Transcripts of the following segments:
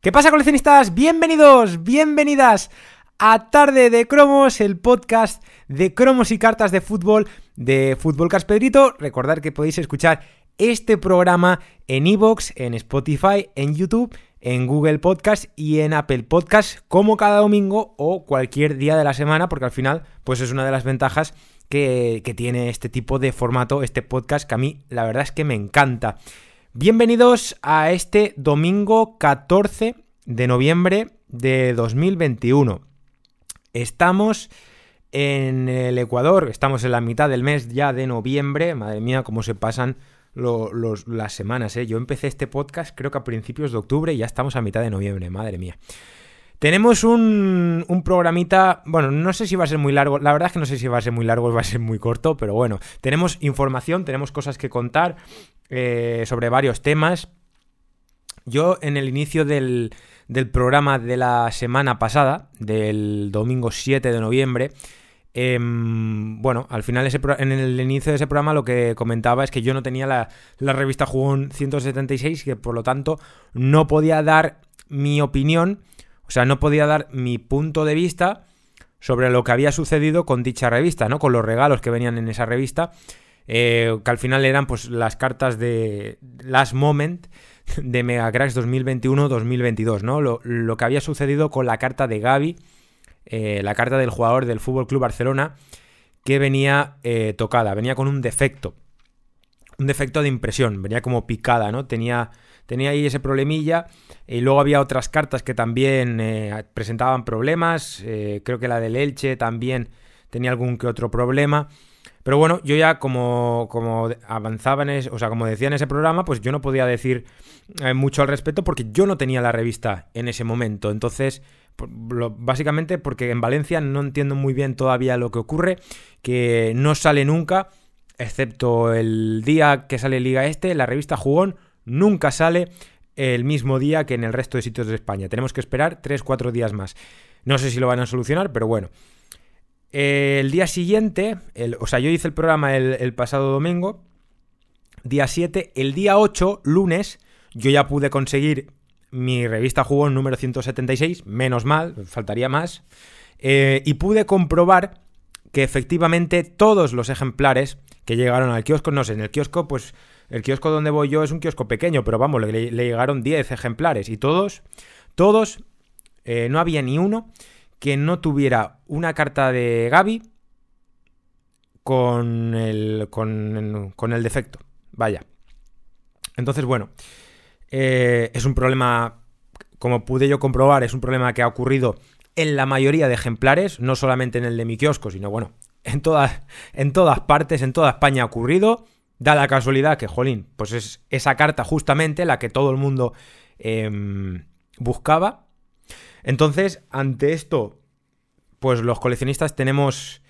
¿Qué pasa coleccionistas? Bienvenidos, bienvenidas a Tarde de Cromos, el podcast de cromos y cartas de fútbol de Fútbol Pedrito. Recordad que podéis escuchar este programa en iVoox, en Spotify, en YouTube, en Google Podcast y en Apple Podcast como cada domingo o cualquier día de la semana porque al final pues es una de las ventajas que, que tiene este tipo de formato, este podcast que a mí la verdad es que me encanta. Bienvenidos a este domingo 14 de noviembre de 2021. Estamos en el Ecuador, estamos en la mitad del mes ya de noviembre. Madre mía, cómo se pasan las semanas. ¿eh? Yo empecé este podcast creo que a principios de octubre y ya estamos a mitad de noviembre, madre mía. Tenemos un, un, programita, bueno, no sé si va a ser muy largo, la verdad es que no sé si va a ser muy largo o va a ser muy corto, pero bueno, tenemos información, tenemos cosas que contar eh, sobre varios temas. Yo en el inicio del, del, programa de la semana pasada, del domingo 7 de noviembre, em, bueno, al final ese en el inicio de ese programa lo que comentaba es que yo no tenía la, la revista Jugón 176, que por lo tanto no podía dar mi opinión o sea, no podía dar mi punto de vista sobre lo que había sucedido con dicha revista, ¿no? Con los regalos que venían en esa revista, eh, que al final eran pues las cartas de Last Moment de Megacracks 2021-2022, ¿no? Lo, que había sucedido con la carta de Gaby, eh, la carta del jugador del Fútbol Club Barcelona, que venía eh, tocada, venía con un defecto, un defecto de impresión, venía como picada, ¿no? Tenía tenía ahí ese problemilla. Y luego había otras cartas que también eh, presentaban problemas. Eh, creo que la del Elche también tenía algún que otro problema. Pero bueno, yo ya como, como avanzaba en ese, o sea, como decía en ese programa, pues yo no podía decir eh, mucho al respecto porque yo no tenía la revista en ese momento. Entonces, básicamente porque en Valencia no entiendo muy bien todavía lo que ocurre, que no sale nunca, excepto el día que sale Liga Este, la revista Jugón nunca sale el mismo día que en el resto de sitios de España. Tenemos que esperar 3-4 días más. No sé si lo van a solucionar, pero bueno. El día siguiente, o sea, yo hice el programa el, pasado domingo, día 7, el día 8, lunes, yo ya pude conseguir mi revista Jugón número 176, menos mal, faltaría más, eh, y pude comprobar que efectivamente todos los ejemplares que llegaron al kiosco, no sé, en el kiosco pues el kiosco donde voy yo es un kiosco pequeño, pero vamos, le, llegaron 10 ejemplares y todos, todos, eh, no había ni uno que no tuviera una carta de Gaby con el, con, el defecto. Vaya. Entonces, bueno, eh, es un problema, como pude yo comprobar, es un problema que ha ocurrido en la mayoría de ejemplares, no solamente en el de mi kiosco, sino bueno, en todas, en todas partes, en toda España ha ocurrido. Da la casualidad que, jolín, pues es esa carta justamente la que todo el mundo em, buscaba. Entonces, ante esto, pues los coleccionistas tenemos,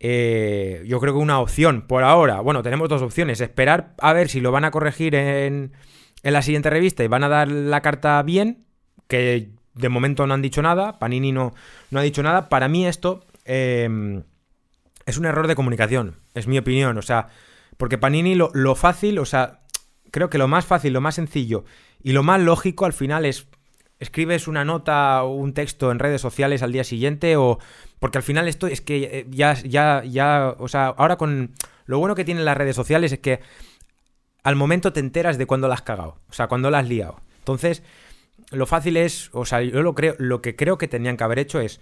eh, yo creo que una opción por ahora. Bueno, tenemos dos opciones. Esperar a ver si lo van a corregir en, en la siguiente revista y van a dar la carta bien, que de momento no han dicho nada. Panini no, no ha dicho nada. Para mí esto em, es un error de comunicación, es mi opinión. O sea, porque Panini lo, fácil, o sea, creo que lo más fácil, lo más sencillo y lo más lógico al final es escribes una nota o un texto en redes sociales al día siguiente o porque al final esto es que eh, ya ya ya, o sea, ahora con lo bueno que tienen las redes sociales es que al momento te enteras de cuándo la has cagado, o sea, cuándo la has liado. Entonces, lo fácil es, o sea, yo lo creo lo que creo que tenían que haber hecho es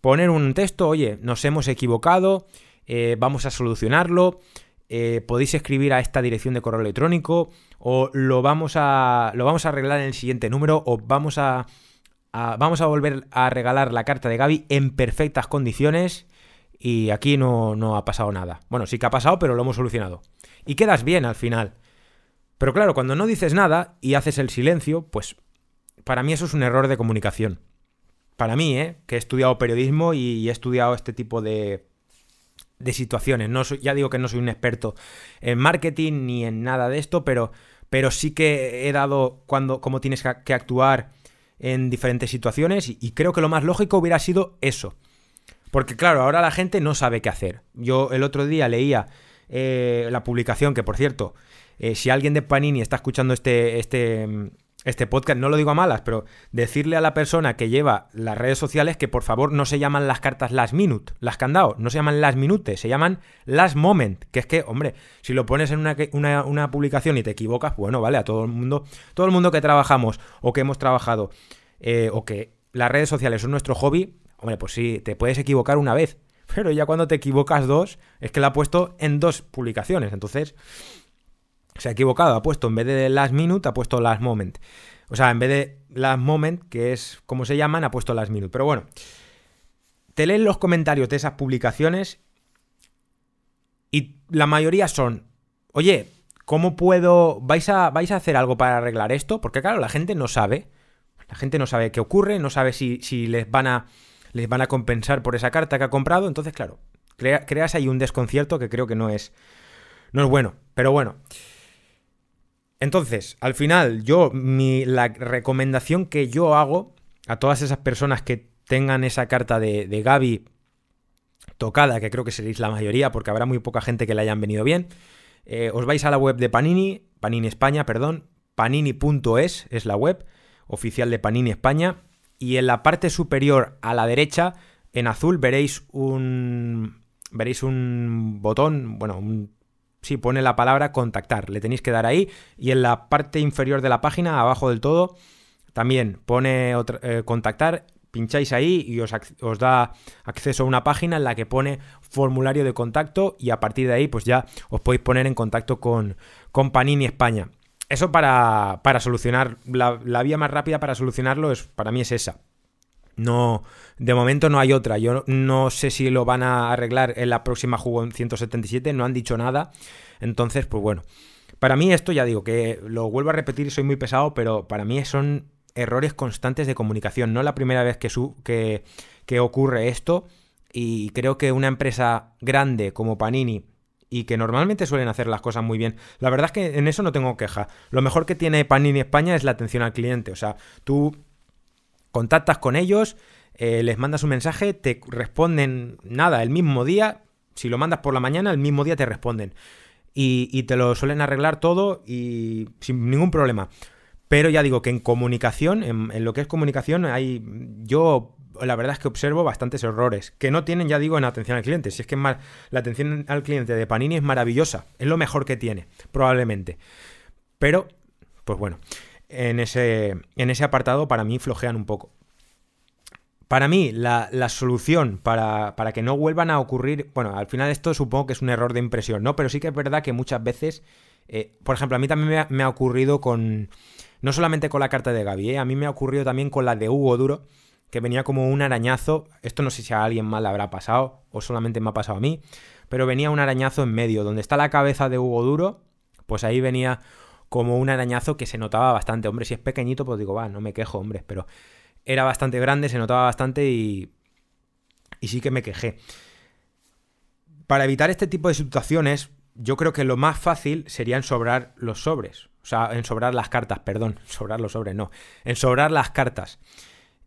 poner un texto, oye, nos hemos equivocado, eh, vamos a solucionarlo, eh, podéis escribir a esta dirección de correo electrónico o lo vamos a, lo vamos a arreglar en el siguiente número o vamos a, vamos a volver a regalar la carta de Gaby en perfectas condiciones y aquí no, no ha pasado nada. Bueno, sí que ha pasado, pero lo hemos solucionado. Y quedas bien al final. Pero claro, cuando no dices nada y haces el silencio, pues para mí eso es un error de comunicación. Para mí, ¿eh? que he estudiado periodismo y he estudiado este tipo de, de situaciones. No ya digo que no soy un experto en marketing ni en nada de esto, pero, pero sí que he dado cuando, cómo tienes que actuar en diferentes situaciones y, creo que lo más lógico hubiera sido eso. Porque claro, ahora la gente no sabe qué hacer. Yo el otro día leía eh, la publicación, que por cierto, eh, si alguien de Panini está escuchando este, este, este podcast, no lo digo a malas, pero decirle a la persona que lleva las redes sociales que por favor no se llaman las cartas last minute, las candado, no se llaman last minute, se llaman last moment, que es que, hombre, si lo pones en una, publicación y te equivocas, bueno, vale, a todo el mundo, todo el mundo que trabajamos o que hemos trabajado eh, o que las redes sociales son nuestro hobby, hombre, pues sí, te puedes equivocar una vez, pero ya cuando te equivocas dos, es que la ha puesto en dos publicaciones, entonces se ha equivocado, ha puesto en vez de last minute, ha puesto last moment. O sea, en vez de last moment, que es como se llaman, ha puesto last minute. Pero bueno, te leen los comentarios de esas publicaciones y la mayoría son, oye, ¿cómo puedo, vais a, vais a hacer algo para arreglar esto? Porque claro, la gente no sabe, la gente no sabe qué ocurre, no sabe si, si les van a les van a compensar por esa carta que ha comprado, entonces claro, creas ahí un desconcierto que creo que no es, no es bueno. Pero bueno, entonces, al final, yo, mi, la recomendación que yo hago a todas esas personas que tengan esa carta de, de Gaby tocada, que creo que seréis la mayoría, porque habrá muy poca gente que le hayan venido bien, eh, os vais a la web de Panini, Panini España, perdón, panini.es es la web oficial de Panini España, y en la parte superior a la derecha, en azul, veréis un, veréis un botón, bueno, un Sí, pone la palabra contactar. Le tenéis que dar ahí. Y en la parte inferior de la página, abajo del todo, también pone eh, contactar. Pincháis ahí y os, da acceso a una página en la que pone formulario de contacto y a partir de ahí pues ya os podéis poner en contacto con, con Panini España. Eso para, para solucionar, la, la, vía más rápida para solucionarlo es, para mí es esa. No, de momento no hay otra. Yo no sé si lo van a arreglar en la próxima juego en 177, no han dicho nada. Entonces, pues bueno. Para mí esto ya digo que lo vuelvo a repetir, soy muy pesado, pero para mí son errores constantes de comunicación. No la primera vez que, su, que, que ocurre esto y creo que una empresa grande como Panini y que normalmente suelen hacer las cosas muy bien. La verdad es que en eso no tengo queja. Lo mejor que tiene Panini España es la atención al cliente. O sea, tú contactas con ellos, eh, les mandas un mensaje, te responden nada el mismo día. Si lo mandas por la mañana, el mismo día te responden. Y, te lo suelen arreglar todo y sin ningún problema. Pero ya digo que en comunicación, en, lo que es comunicación, hay. Yo la verdad es que observo bastantes errores que no tienen, ya digo, en atención al cliente. Si es que más, la atención al cliente de Panini es maravillosa, es lo mejor que tiene, probablemente. Pero, pues bueno en ese, en ese apartado para mí flojean un poco. Para mí, la, solución para, que no vuelvan a ocurrir, bueno, al final esto supongo que es un error de impresión, ¿no? Pero sí que es verdad que muchas veces, eh, por ejemplo, a mí también me ha, ocurrido con, no solamente con la carta de Gaby, ¿eh? a mí me ha ocurrido también con la de Hugo Duro, que venía como un arañazo, esto no sé si a alguien más le habrá pasado o solamente me ha pasado a mí, pero venía un arañazo en medio, donde está la cabeza de Hugo Duro, pues ahí venía como un arañazo que se notaba bastante. Hombre, si es pequeñito, pues digo, va, no me quejo, hombre, pero era bastante grande, se notaba bastante y, y sí que me quejé. Para evitar este tipo de situaciones, yo creo que lo más fácil sería ensobrar los sobres. O sea, ensobrar las cartas, perdón. Sobrar los sobres, no. Ensobrar las cartas.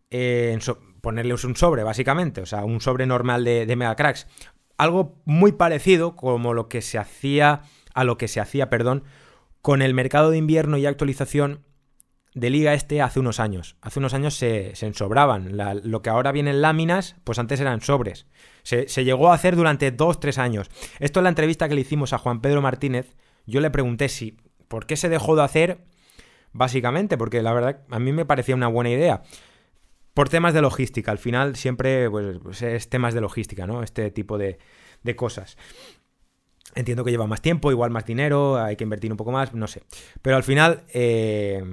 Eh, ponerles un sobre, básicamente. O sea, un sobre normal de, de Mega Cracks. Algo muy parecido como lo que se hacía. A lo que se hacía, perdón, con el mercado de invierno y actualización de Liga Este hace unos años. Hace unos años se, ensobraban. lo que ahora vienen láminas, pues antes eran sobres. Se, llegó a hacer durante dos, tres años. Esto es la entrevista que le hicimos a Juan Pedro Martínez. Yo le pregunté si, ¿por qué se dejó de hacer? Básicamente, porque la verdad a mí me parecía una buena idea. Por temas de logística. Al final siempre pues es temas de logística, ¿no? Este tipo de, de cosas. Entiendo que lleva más tiempo, igual más dinero, hay que invertir un poco más, no sé. Pero al final eh,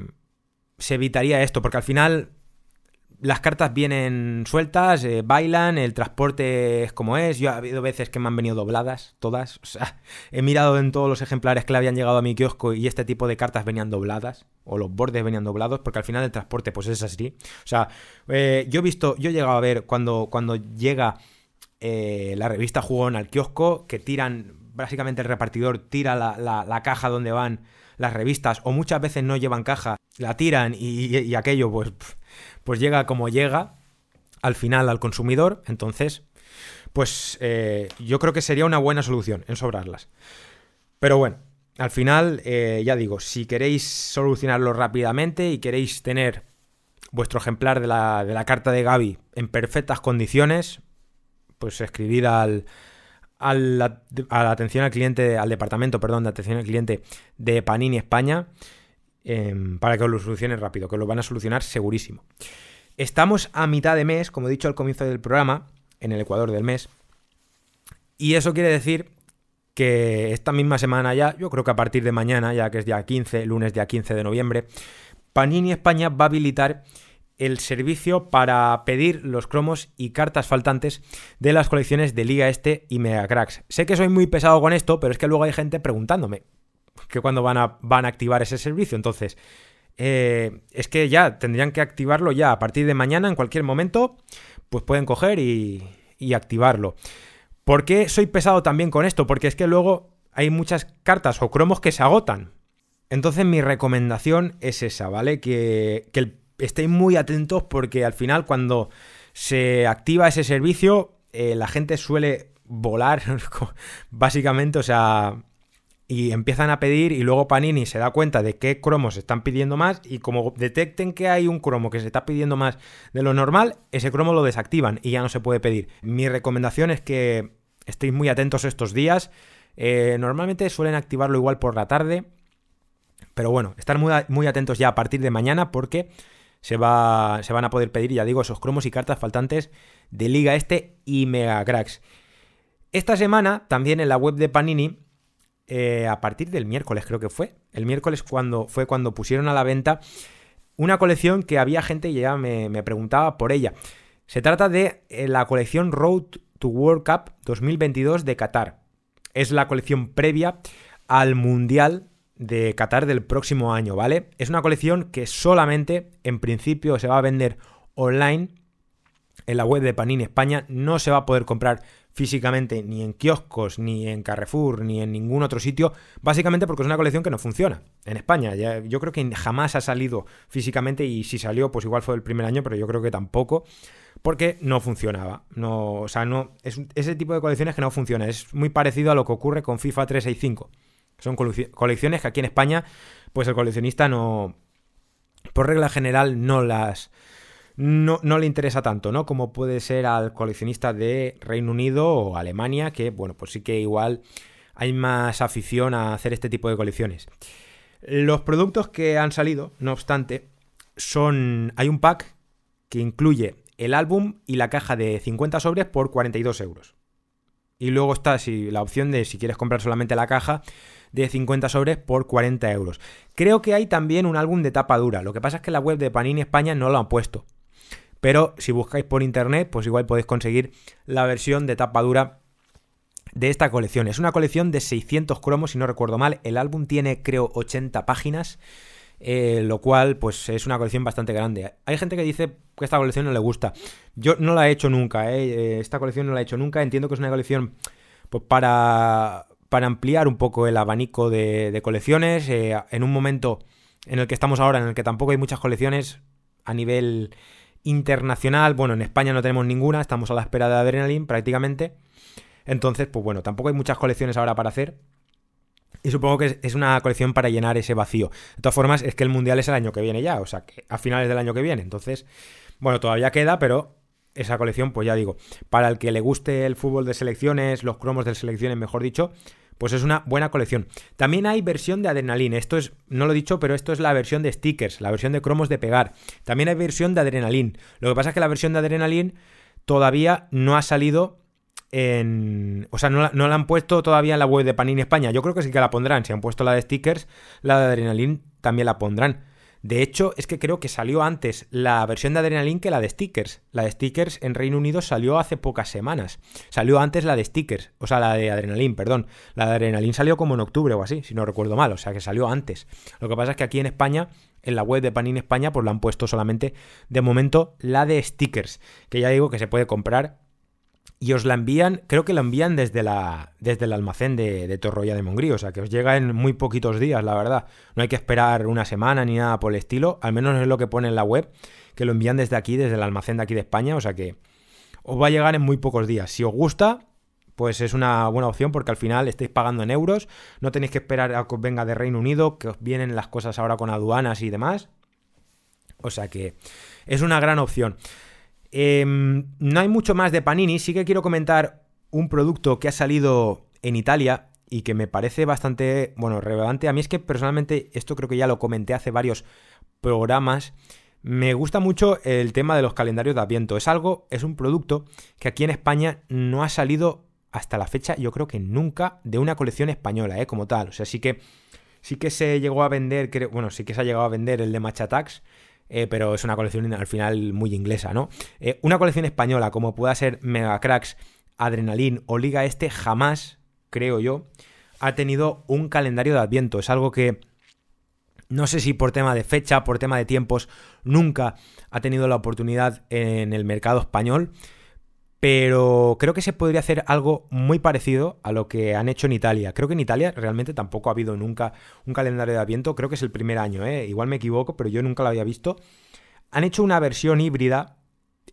se evitaría esto, porque al final las cartas vienen sueltas, eh, bailan, el transporte es como es. Yo ha habido veces que me han venido dobladas, todas. O sea, he mirado en todos los ejemplares que le habían llegado a mi kiosco y este tipo de cartas venían dobladas, o los bordes venían doblados, porque al final el transporte pues es así. O sea, eh, yo he visto, yo he llegado a ver cuando, cuando llega la revista Jugón al kiosco, que tiran básicamente el repartidor tira la, caja donde van las revistas o muchas veces no llevan caja, la tiran y, aquello pues, pues llega como llega al final al consumidor, entonces pues eh, yo creo que sería una buena solución en sobrarlas. Pero bueno, al final, eh, ya digo, si queréis solucionarlo rápidamente y queréis tener vuestro ejemplar de la, de la carta de Gaby en perfectas condiciones, pues escribid al, a la atención al cliente, al departamento, perdón, de atención al cliente de Panini España em, para que os lo solucionen rápido, que lo van a solucionar segurísimo. Estamos a mitad de mes, como he dicho al comienzo del programa, en el Ecuador del mes, y eso quiere decir que esta misma semana ya, yo creo que a partir de mañana, ya que es día 15, lunes día 15 de noviembre, Panini España va a habilitar el servicio para pedir los cromos y cartas faltantes de las colecciones de Liga Este y Megacracks. Sé que soy muy pesado con esto, pero es que luego hay gente preguntándome que cuándo van a, van a activar ese servicio. Entonces, eh, es que ya tendrían que activarlo ya a partir de mañana, en cualquier momento, pues pueden coger y, y activarlo. ¿Por qué soy pesado también con esto? Porque es que luego hay muchas cartas o cromos que se agotan. Entonces mi recomendación es esa, ¿vale? Que, que el estéis muy atentos porque al final cuando se activa ese servicio, eh, la gente suele volar, básicamente, o sea, y empiezan a pedir y luego Panini se da cuenta de qué cromos están pidiendo más y como detecten que hay un cromo que se está pidiendo más de lo normal, ese cromo lo desactivan y ya no se puede pedir. Mi recomendación es que estéis muy atentos estos días. Eh, normalmente suelen activarlo igual por la tarde, pero bueno, estar muy, muy atentos ya a partir de mañana porque se, va, se van a poder pedir, ya digo, esos cromos y cartas faltantes de Liga Este y Mega Cracks. Esta semana, también en la web de Panini, eh, a partir del miércoles creo que fue, el miércoles cuando, fue cuando pusieron a la venta una colección que había gente y ya me, me preguntaba por ella. Se trata de eh, la colección Road to World Cup 2022 de Qatar. Es la colección previa al Mundial de Qatar del próximo año, ¿vale? Es una colección que solamente, en principio, se va a vender online en la web de Panini España. No se va a poder comprar físicamente ni en kioscos, ni en Carrefour, ni en ningún otro sitio, básicamente porque es una colección que no funciona en España. yo creo que jamás ha salido físicamente y si salió, pues igual fue el primer año, pero yo creo que tampoco, porque no funcionaba. No, o sea, no, es ese tipo de colecciones que no funciona. Es muy parecido a lo que ocurre con FIFA 365. Son colecciones que aquí en España, pues el coleccionista no, por regla general, no las... No, no, le interesa tanto, ¿no? Como puede ser al coleccionista de Reino Unido o Alemania, que, bueno, pues sí que igual hay más afición a hacer este tipo de colecciones. Los productos que han salido, no obstante, son... Hay un pack que incluye el álbum y la caja de 50 sobres por 42 euros. Y luego está si, la opción de si quieres comprar solamente la caja, de 50 sobres por 40 euros. Creo que hay también un álbum de tapa dura. Lo que pasa es que la web de Panini España no lo han puesto. Pero si buscáis por internet, pues igual podéis conseguir la versión de tapa dura de esta colección. Es una colección de 600 cromos, si no recuerdo mal. El álbum tiene, creo, 80 páginas. Eh, lo cual, pues es una colección bastante grande. Hay gente que dice que esta colección no le gusta. Yo no la he hecho nunca, ¿eh? eh esta colección no la he hecho nunca. Entiendo que es una colección pues, para para ampliar un poco el abanico de, colecciones. Eh, en un momento en el que estamos ahora, en el que tampoco hay muchas colecciones a nivel internacional. Bueno, en España no tenemos ninguna, estamos a la espera de Adrenaline prácticamente. Entonces, pues bueno, tampoco hay muchas colecciones ahora para hacer. Y supongo que es una colección para llenar ese vacío. De todas formas, es que el Mundial es el año que viene ya, o sea, que a finales del año que viene. Entonces, bueno, todavía queda, pero esa colección, pues ya digo, para el que le guste el fútbol de selecciones, los cromos de selecciones, mejor dicho, pues es una buena colección. También hay versión de Adrenaline. Esto es, no lo he dicho, pero esto es la versión de stickers, la versión de cromos de pegar. También hay versión de Adrenaline. Lo que pasa es que la versión de Adrenaline todavía no ha salido en... O sea, no la, han puesto todavía en la web de Panini España. Yo creo que sí que la pondrán. Si han puesto la de stickers, la de Adrenaline también la pondrán. De hecho, es que creo que salió antes la versión de Adrenaline que la de Stickers. La de Stickers en Reino Unido salió hace pocas semanas. Salió antes la de Stickers, o sea, la de Adrenaline, perdón. La de Adrenaline salió como en octubre o así, si no recuerdo mal, o sea, que salió antes. Lo que pasa es que aquí en España, en la web de Panini España, pues la han puesto solamente de momento la de Stickers, que ya digo que se puede comprar y os la envían, creo que la envían desde, la, desde el almacén de, de Torroya de Mongrí, o sea que os llega en muy poquitos días, la verdad. No hay que esperar una semana ni nada por el estilo, al menos es lo que pone en la web, que lo envían desde aquí, desde el almacén de aquí de España, o sea que os va a llegar en muy pocos días. Si os gusta, pues es una buena opción porque al final estáis pagando en euros, no tenéis que esperar a que os venga de Reino Unido, que os vienen las cosas ahora con aduanas y demás. O sea que es una gran opción. Em, no hay mucho más de Panini, sí que quiero comentar un producto que ha salido en Italia y que me parece bastante, bueno, relevante. A mí es que personalmente, esto creo que ya lo comenté hace varios programas, me gusta mucho el tema de los calendarios de Adviento. Es algo, es un producto que aquí en España no ha salido hasta la fecha, yo creo que nunca, de una colección española, ¿eh? Como tal. O sea, sí que, sí que se llegó a vender, bueno, sí que se ha llegado a vender el de Machatax, eh, pero es una colección al final muy inglesa, ¿no? Eh, una colección española, como pueda ser Mega Cracks, Adrenalin o Liga Este, jamás, creo yo, ha tenido un calendario de Adviento. Es algo que no sé si por tema de fecha, por tema de tiempos, nunca ha tenido la oportunidad en el mercado español. Pero creo que se podría hacer algo muy parecido a lo que han hecho en Italia. Creo que en Italia realmente tampoco ha habido nunca un calendario de Adviento. Creo que es el primer año, ¿eh? igual me equivoco, pero yo nunca lo había visto. Han hecho una versión híbrida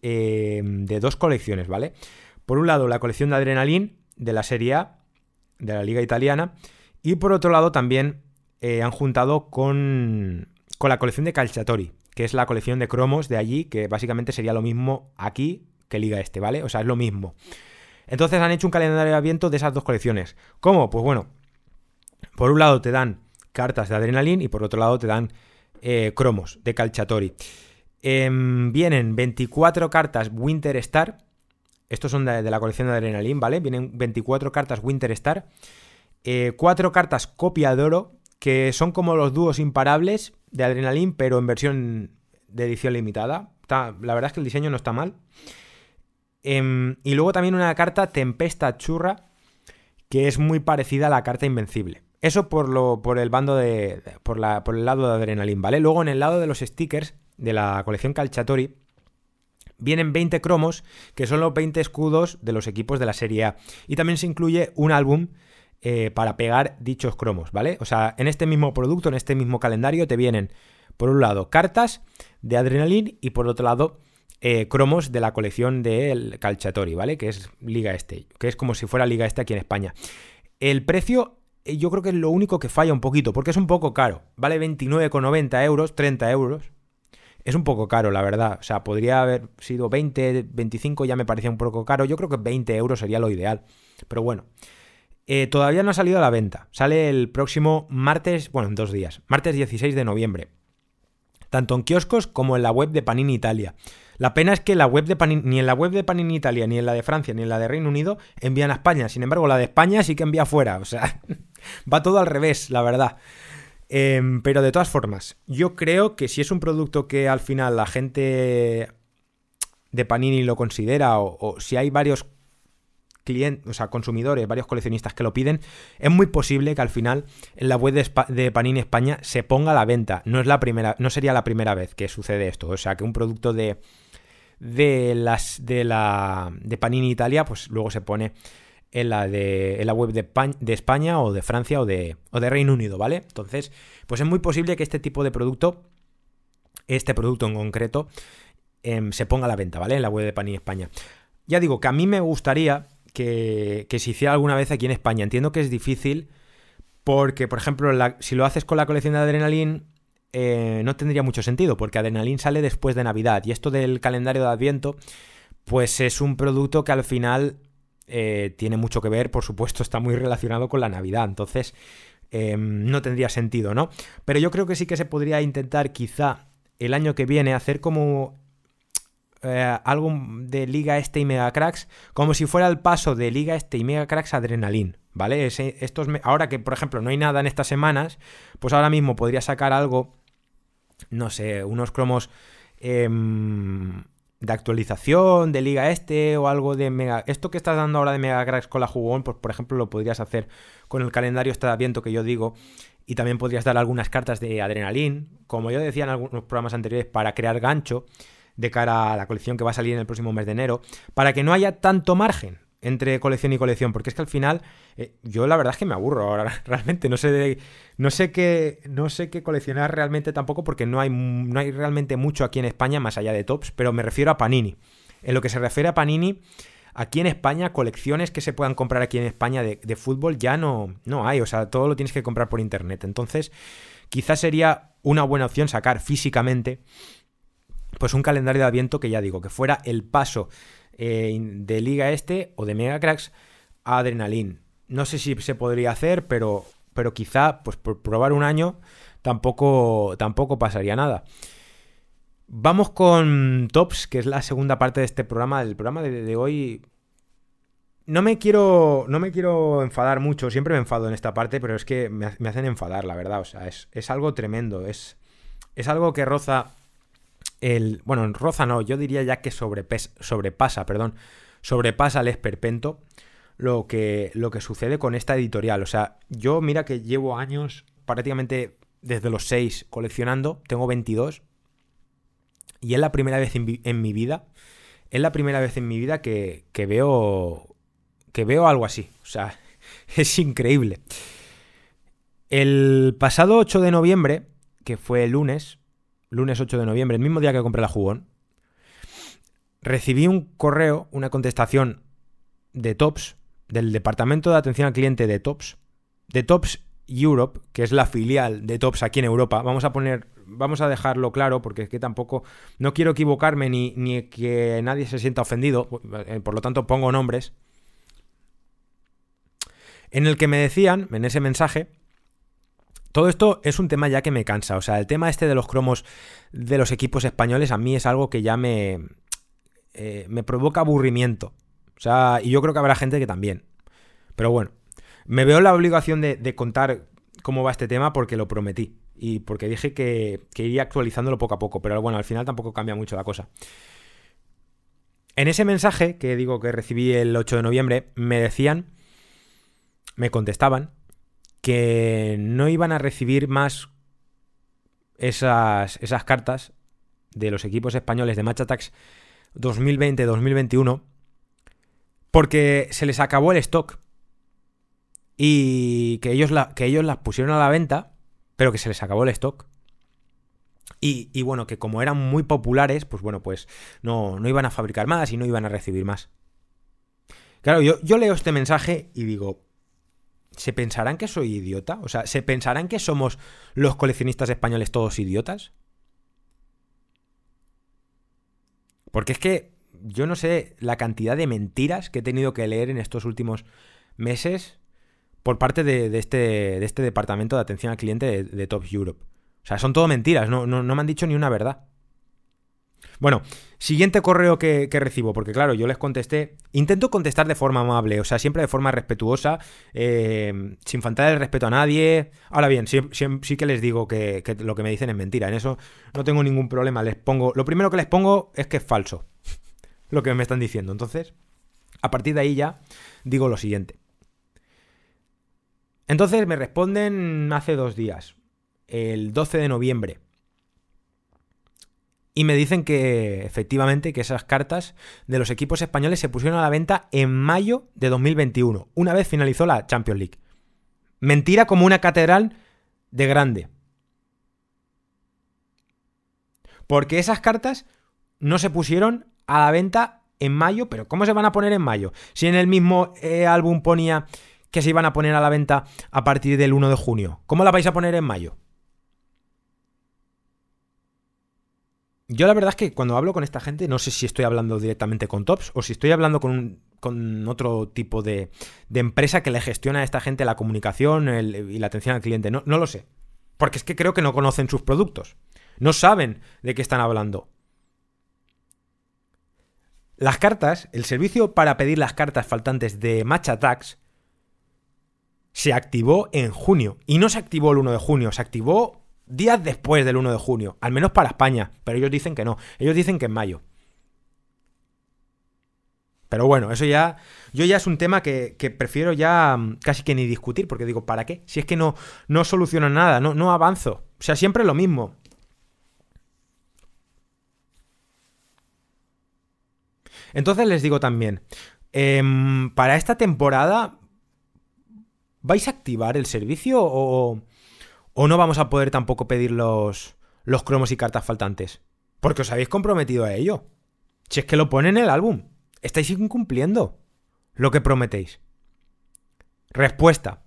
eh, de dos colecciones, ¿vale? Por un lado, la colección de Adrenalin de la Serie A, de la Liga Italiana, y por otro lado también eh, han juntado con, con la colección de Calciatori, que es la colección de cromos de allí, que básicamente sería lo mismo aquí que Liga Este, ¿vale? O sea, es lo mismo. Entonces han hecho un calendario de aviento de esas dos colecciones. ¿Cómo? Pues bueno, por un lado te dan cartas de Adrenalin y por otro lado te dan eh, cromos de Calciatori. Em, vienen 24 cartas Winter Star. Estos son de, la colección de Adrenalin, ¿vale? Vienen 24 cartas Winter Star. 4 eh, cartas Copia de Oro, que son como los dúos imparables de Adrenalin, pero en versión de edición limitada. la verdad es que el diseño no está mal. Em, y luego también una carta Tempesta Churra, que es muy parecida a la carta Invencible. Eso por, lo, por el bando de. Por, la, por el lado de Adrenalin, ¿vale? Luego en el lado de los stickers de la colección Calciatori. Vienen 20 cromos, que son los 20 escudos de los equipos de la Serie A. Y también se incluye un álbum eh, para pegar dichos cromos, ¿vale? O sea, en este mismo producto, en este mismo calendario, te vienen, por un lado, cartas de Adrenalin y por otro lado, eh, cromos de la colección del Calciatori, ¿vale? Que es Liga Este, que es como si fuera Liga Este aquí en España. El precio eh, yo creo que es lo único que falla un poquito, porque es un poco caro. Vale 29,90 euros, 30 euros. Es un poco caro, la verdad. O sea, podría haber sido 20, 25, ya me parecía un poco caro. Yo creo que 20 euros sería lo ideal. Pero bueno. Eh, todavía no ha salido a la venta. Sale el próximo martes, bueno, en dos días. Martes 16 de noviembre. Tanto en kioscos como en la web de Panini Italia. La pena es que la web de ni en la web de Panini Italia, ni en la de Francia, ni en la de Reino Unido envían a España. Sin embargo, la de España sí que envía fuera. O sea, va todo al revés, la verdad. Em, pero de todas formas, yo creo que si es un producto que al final la gente de Panini lo considera, o si hay varios clientes, o sea, consumidores, varios coleccionistas que lo piden, es muy posible que al final en la web de, Panini España se ponga a la venta. No es la primera, no sería la primera vez que sucede esto. O sea, que un producto de de las de la de Panini Italia, pues luego se pone en la de en la web de, de España o de Francia o de o de Reino Unido, ¿vale? Entonces, pues es muy posible que este tipo de producto este producto en concreto em, se ponga a la venta, ¿vale? En la web de Panini España. Ya digo que a mí me gustaría que, se hiciera alguna vez aquí en España. Entiendo que es difícil porque, por ejemplo, si lo haces con la colección de Adrenalin, eh, no tendría mucho sentido, porque Adrenalin sale después de Navidad. Y esto del calendario de Adviento, pues es un producto que al final eh, tiene mucho que ver, por supuesto, está muy relacionado con la Navidad. Entonces, em, no tendría sentido, ¿no? Pero yo creo que sí que se podría intentar quizá el año que viene hacer como eh, algo de Liga Este y Mega Cracks como si fuera el paso de Liga Este y Mega Cracks a Adrenalin, ¿vale? estos, ahora que, por ejemplo, no hay nada en estas semanas, pues ahora mismo podría sacar algo, no sé, unos cromos em, de actualización de Liga Este o algo de Mega... Esto que estás dando ahora de Mega Cracks con la jugón, pues por ejemplo lo podrías hacer con el calendario este de que yo digo y también podrías dar algunas cartas de Adrenalin, como yo decía en algunos programas anteriores, para crear gancho de cara a la colección que va a salir en el próximo mes de enero, para que no haya tanto margen entre colección y colección, porque es que al final eh, yo la verdad es que me aburro ahora, realmente no sé no sé qué no sé qué coleccionar realmente tampoco porque no hay no hay realmente mucho aquí en España más allá de tops, pero me refiero a Panini. En lo que se refiere a Panini aquí en España, colecciones que se puedan comprar aquí en España de, de fútbol ya no, no hay. O sea, todo lo tienes que comprar por internet. Entonces, quizás sería una buena opción sacar físicamente pues un calendario de Adviento que ya digo, que fuera el paso eh, de Liga Este o de Mega Cracks a Adrenalin. No sé si se podría hacer, pero, pero quizá, pues por probar un año, tampoco, tampoco pasaría nada. Vamos con Tops, que es la segunda parte de este programa. El programa de, hoy. No me quiero. No me quiero enfadar mucho. Siempre me enfado en esta parte, pero es que me, hacen enfadar, la verdad. O sea, es, es algo tremendo. Es, es algo que roza el. Bueno, roza no, yo diría ya que sobrepasa, perdón. Sobrepasa el esperpento lo que, lo que sucede con esta editorial. O sea, yo mira que llevo años, prácticamente desde los 6 coleccionando, tengo 22. Y es la primera vez en, mi vida, es la primera vez en mi vida que, que veo, que veo algo así. O sea, es increíble. El pasado 8 de noviembre, que fue el lunes, lunes 8 de noviembre, el mismo día que compré la jugón, recibí un correo, una contestación de Tops, del departamento de atención al cliente de Tops, de Tops Europe, que es la filial de Tops aquí en Europa. Vamos a poner, vamos a dejarlo claro, porque es que tampoco, no quiero equivocarme ni, ni que nadie se sienta ofendido, eh, por lo tanto pongo nombres. En el que me decían, en ese mensaje, todo esto es un tema ya que me cansa. O sea, el tema este de los cromos de los equipos españoles a mí es algo que ya me, eh, me provoca aburrimiento. O sea, y yo creo que habrá gente que también. Pero bueno, me veo la obligación de, contar cómo va este tema porque lo prometí. Y porque dije que, que iría actualizándolo poco a poco. Pero bueno, al final tampoco cambia mucho la cosa. En ese mensaje que digo que recibí el 8 de noviembre, me decían, me contestaban, que no iban a recibir más esas, esas cartas de los equipos españoles de Match Attacks 2020-2021 porque se les acabó el stock y que ellos, que ellos las pusieron a la venta, pero que se les acabó el stock. Y, bueno, que como eran muy populares, pues bueno, pues no, no, iban a fabricar más y no iban a recibir más. Claro, yo, yo leo este mensaje y digo, ¿Se pensarán que soy idiota? O sea, ¿se pensarán que somos los coleccionistas españoles todos idiotas? Porque es que yo no sé la cantidad de mentiras que he tenido que leer en estos últimos meses por parte de, este, este, departamento de atención al cliente de, Top Europe. O sea, son todo mentiras, no me han dicho ni una verdad. Bueno, siguiente correo que, recibo, porque claro, yo les contesté, intento contestar de forma amable, o sea, siempre de forma respetuosa, eh, sin faltar el respeto a nadie. Ahora bien, sí, que les digo que, lo que me dicen es mentira, en eso no tengo ningún problema, les pongo, lo primero que les pongo es que es falso, lo que me están diciendo, entonces, a partir de ahí ya digo lo siguiente. Entonces me responden hace dos días, el 12 de noviembre. Y me dicen que efectivamente que esas cartas de los equipos españoles se pusieron a la venta en mayo de 2021, una vez finalizó la Champions League. Mentira como una catedral de grande. Porque esas cartas no se pusieron a la venta en mayo, pero ¿cómo se van a poner en mayo? Si en el mismo eh, álbum ponía que se iban a poner a la venta a partir del 1 de junio. ¿Cómo la vais a poner en mayo? Yo la verdad es que cuando hablo con esta gente no sé si estoy hablando directamente con Tops o si estoy hablando con, otro tipo de, empresa que le gestiona a esta gente la comunicación y la atención al cliente. No, no lo sé. Porque es que creo que no conocen sus productos. No saben de qué están hablando. Las cartas, el servicio para pedir las cartas faltantes de Match Attacks se activó en junio. Y no se activó el 1 de junio, se activó días después del 1 de junio, al menos para España, pero ellos dicen que no, ellos dicen que en mayo. Pero bueno, eso ya, yo ya es un tema que, prefiero ya mm, casi que ni discutir, porque digo, ¿para qué? Si es que no, no soluciona nada, no, no avanzo. O sea, siempre lo mismo. Entonces les digo también, em, para esta temporada, ¿vais a activar el servicio o, ¿O no vamos a poder tampoco pedir los, los cromos y cartas faltantes? Porque os habéis comprometido a ello. Si es que lo pone en el álbum. estáis incumpliendo lo que prometéis. Respuesta.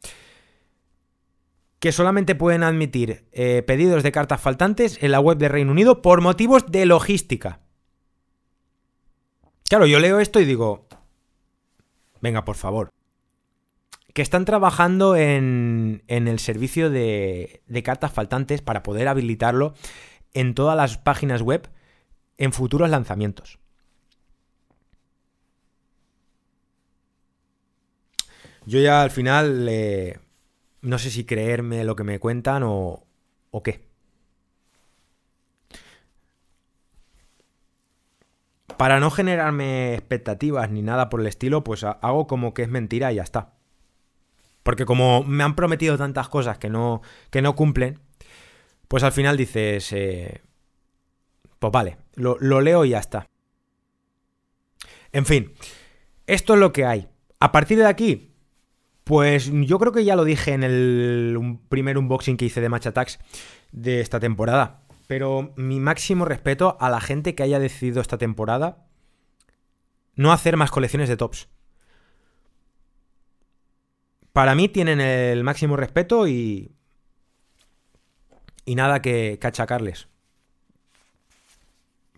Que solamente pueden admitir eh, pedidos de cartas faltantes en la web de Reino Unido por motivos de logística. Claro, yo leo esto y digo, venga, por favor. Que están trabajando en, el servicio de, de cartas faltantes para poder habilitarlo en todas las páginas web en futuros lanzamientos. Yo ya al final eh, no sé si creerme lo que me cuentan o, o qué. Para no generarme expectativas ni nada por el estilo, pues hago como que es mentira y ya está. Porque como me han prometido tantas cosas que no, que no cumplen, pues al final dices, eh, pues vale, lo, lo leo y ya está. En fin, esto es lo que hay. A partir de aquí, pues yo creo que ya lo dije en el primer unboxing que hice de Match Attacks de esta temporada. Pero mi máximo respeto a la gente que haya decidido esta temporada no hacer más colecciones de tops. Para mí tienen el máximo respeto y. Y nada que, cachacarles.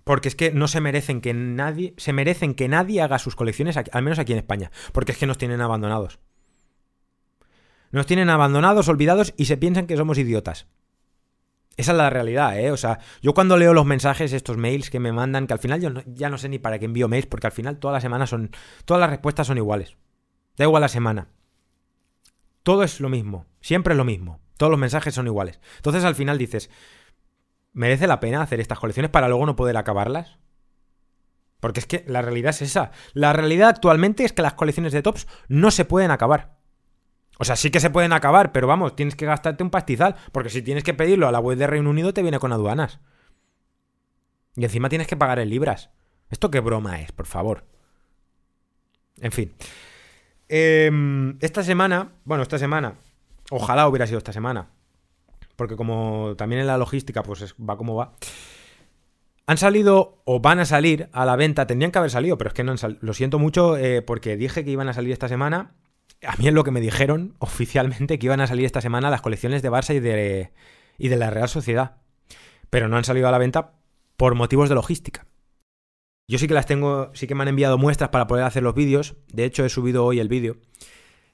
Porque es que no se merecen que nadie. Se merecen que nadie haga sus colecciones, al menos aquí en España. Porque es que nos tienen abandonados. Nos tienen abandonados, olvidados y se piensan que somos idiotas. Esa es la realidad, ¿eh? O sea, yo cuando leo los mensajes, estos mails que me mandan, que al final yo ya no sé ni para qué envío mails, porque al final todas las semanas son. Todas las respuestas son iguales. Da igual la semana. Todo es lo mismo. Siempre es lo mismo. Todos los mensajes son iguales. Entonces al final dices. ¿Merece la pena hacer estas colecciones para luego no poder acabarlas? Porque es que la realidad es esa. La realidad actualmente es que las colecciones de tops no se pueden acabar. O sea, sí que se pueden acabar, pero vamos, tienes que gastarte un pastizal, porque si tienes que pedirlo a la web de Reino Unido te viene con aduanas. Y encima tienes que pagar en libras. ¿Esto qué broma es, por favor? En fin. Em, esta semana, bueno, esta semana, ojalá hubiera sido esta semana, porque como también en la logística, pues va como va. Han salido o van a salir a la venta, tendrían que haber salido, pero es que no han salido. Lo siento mucho eh, porque dije que iban a salir esta semana a mí es lo que me dijeron oficialmente que iban a salir esta semana las colecciones de Barça y de, y de la Real Sociedad. Pero no han salido a la venta por motivos de logística. Yo sí que las tengo, sí que me han enviado muestras para poder hacer los vídeos. De hecho, he subido hoy el vídeo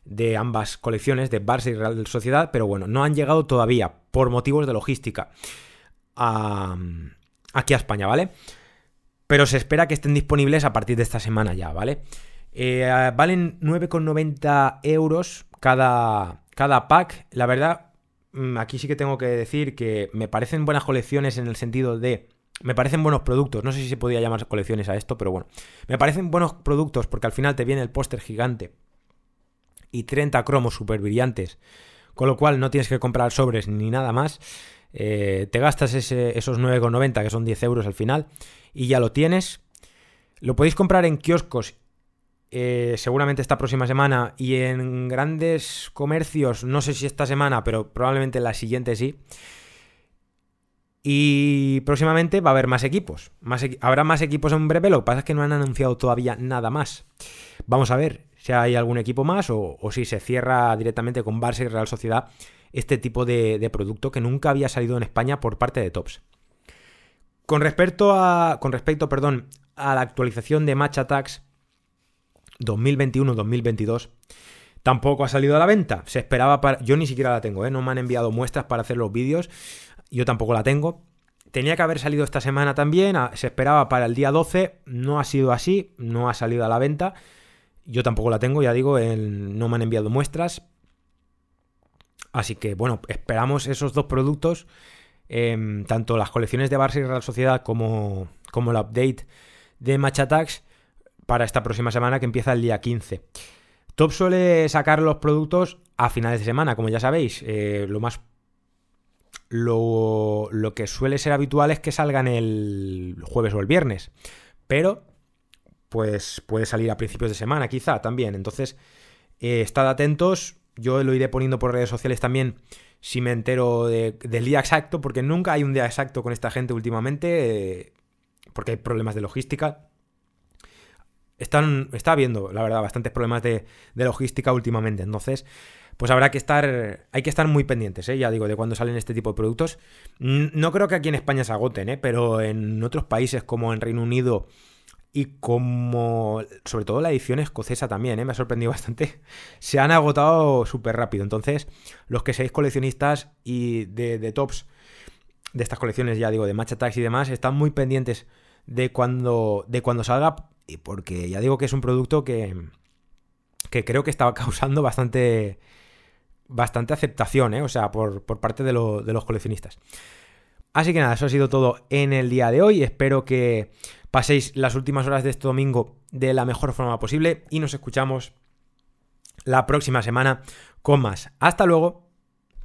de ambas colecciones, de Barça y Real Sociedad, pero bueno, no han llegado todavía por motivos de logística aquí a España, ¿vale? Pero se espera que estén disponibles a partir de esta semana ya, ¿vale? Eh, valen 9,90 euros cada, cada pack. La verdad, mm, aquí sí que tengo que decir que me parecen buenas colecciones en el sentido de... Me parecen buenos productos, no sé si se podía llamar colecciones a esto, pero bueno. Me parecen buenos productos porque al final te viene el póster gigante y 30 cromos super brillantes, con lo cual no tienes que comprar sobres ni nada más. Eh, te gastas esos 9,90 que son 10 euros al final y ya lo tienes. Lo podéis comprar en kioscos eh, seguramente esta próxima semana y en grandes comercios, no sé si esta semana, pero probablemente la siguiente sí. Y próximamente va a haber más equipos. Habrá más equipos en breve, lo que pasa es que no han anunciado todavía nada más. Vamos a ver si hay algún equipo más o, si se cierra directamente con Barça y Real Sociedad este tipo de, de, producto que nunca había salido en España por parte de Tops. Con respecto a. Con respecto, perdón, a la actualización de Match Attacks 2021-2022 tampoco ha salido a la venta. Se esperaba para... Yo ni siquiera la tengo, ¿eh? No me han enviado muestras para hacer los vídeos. Yo tampoco la tengo. Tenía que haber salido esta semana también. Se esperaba para el día 12. No ha sido así. No ha salido a la venta. Yo tampoco la tengo, ya digo, no me han enviado muestras. Así que, bueno, esperamos esos dos productos. Em, tanto las colecciones de Barça y Real Sociedad como, como el update de Match Attacks para esta próxima semana que empieza el día 15. Top suele sacar los productos a finales de semana, como ya sabéis. Eh, lo más. Lo, lo, que suele ser habitual es que salgan el jueves o el viernes. Pero, pues puede salir a principios de semana, quizá también. Entonces, eh, estad atentos. Yo lo iré poniendo por redes sociales también si me entero del día exacto, porque nunca hay un día exacto con esta gente últimamente, eh, porque hay problemas de logística. están, está habiendo, la verdad, bastantes problemas de, logística últimamente. Entonces, pues habrá que estar, hay que estar muy pendientes, ¿eh? ya digo, de cuando salen este tipo de productos. No creo que aquí en España se agoten, ¿eh? pero en otros países como en Reino Unido y como, sobre todo la edición escocesa también, ¿eh? me ha sorprendido bastante, se han agotado súper rápido. Entonces, los que seáis coleccionistas y de, tops de estas colecciones, ya digo, de Match Attacks y demás, están muy pendientes de cuando, de cuando salga, porque ya digo que es un producto que, que creo que está causando bastante, bastante aceptación, ¿eh? o sea, por, parte de, de los coleccionistas. Así que nada, eso ha sido todo en el día de hoy. Espero que paséis las últimas horas de este domingo de la mejor forma posible y nos escuchamos la próxima semana con más. Hasta luego.